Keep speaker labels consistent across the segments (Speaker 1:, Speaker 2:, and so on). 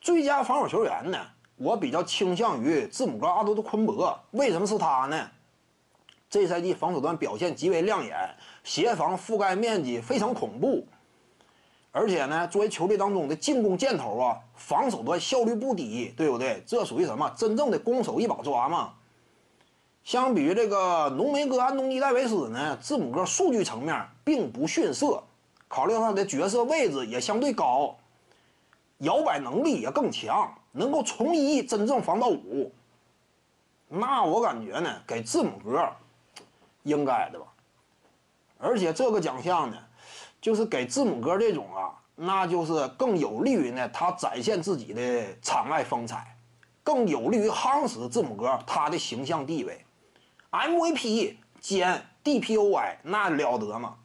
Speaker 1: 最佳防守球员呢，我比较倾向于字母哥阿多德昆博。为什么是他呢？这赛季防守端表现极为亮眼，协防覆盖面积非常恐怖，而且呢，作为球队当中的进攻箭头啊，防守端效率不低，对不对？这属于什么？真正的攻守一把抓嘛。相比于这个浓眉哥安东尼戴维斯呢，字母哥数据层面并不逊色，考虑到他的角色位置也相对高，摇摆能力也更强，能够从一真正防到五。那我感觉呢，给字母哥。应该的吧，而且这个奖项呢，就是给字母哥这种啊，那就是更有利于呢他展现自己的场外风采，更有利于夯实字母哥他的形象地位。MVP 兼 DPOY 那了得吗？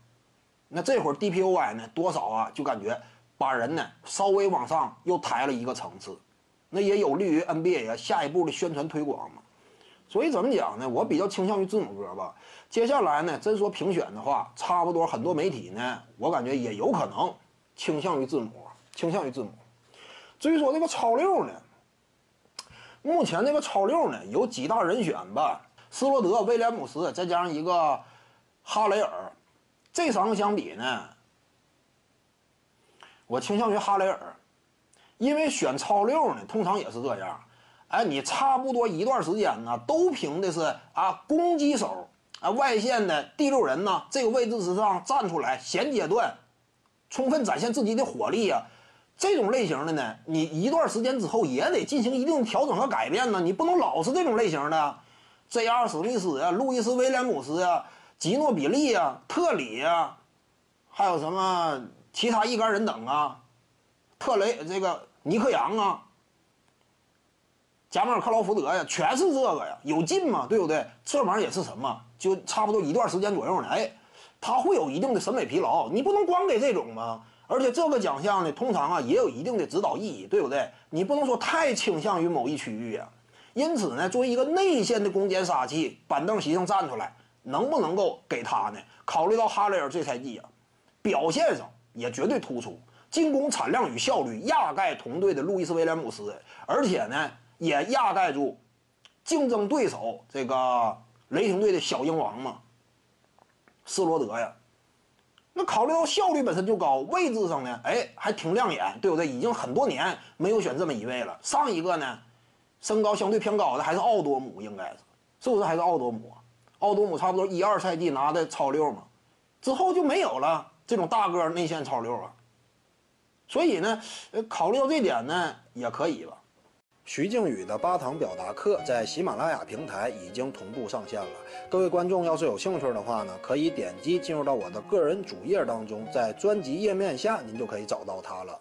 Speaker 1: 那这会儿 DPOY 呢，多少啊就感觉把人呢稍微往上又抬了一个层次，那也有利于 NBA 啊下一步的宣传推广嘛。所以怎么讲呢？我比较倾向于字母哥吧。接下来呢，真说评选的话，差不多很多媒体呢，我感觉也有可能倾向于字母，倾向于字母。至于说这个超六呢，目前这个超六呢有几大人选吧？斯罗德、威廉姆斯，再加上一个哈雷尔，这三个相比呢，我倾向于哈雷尔，因为选超六呢，通常也是这样。哎，你差不多一段时间呢，都凭的是啊攻击手啊外线的第六人呢这个位置之上站出来，衔接段，充分展现自己的火力啊。这种类型的呢，你一段时间之后也得进行一定调整和改变呢。你不能老是这种类型的，J.R. 史密斯啊，路易斯威廉姆斯啊，吉诺比利啊，特里啊，还有什么其他一干人等啊，特雷这个尼克杨啊。加马尔克劳福德呀，全是这个呀，有劲嘛，对不对？这玩意儿也是什么，就差不多一段时间左右呢。哎，他会有一定的审美疲劳，你不能光给这种嘛。而且这个奖项呢，通常啊也有一定的指导意义，对不对？你不能说太倾向于某一区域啊。因此呢，作为一个内线的攻坚杀器，板凳席上站出来，能不能够给他呢？考虑到哈雷尔这赛季啊，表现上也绝对突出，进攻产量与效率压盖同队的路易斯威廉姆斯，而且呢。也压盖住竞争对手这个雷霆队的小鹰王嘛，斯罗德呀。那考虑到效率本身就高，位置上呢，哎，还挺亮眼，对不对？已经很多年没有选这么一位了。上一个呢，身高相对偏高的还是奥多姆，应该是，是不是还是奥多姆？奥多姆差不多一二赛季拿的超六嘛，之后就没有了这种大个内线超六啊。所以呢，呃，考虑到这点呢，也可以吧。徐静宇的八堂表达课在喜马拉雅平台已经同步上线了。各位观众要是有兴趣的话呢，可以点击进入到我的个人主页当中，在专辑页面下您就可以找到它了。